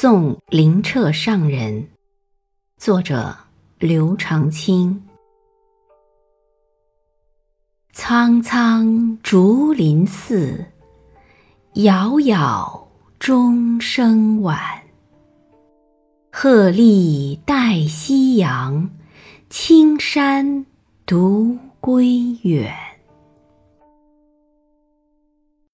送灵澈上人作者刘长卿。苍苍竹林寺杳杳钟声晚。鹤唳带夕阳青山独归远。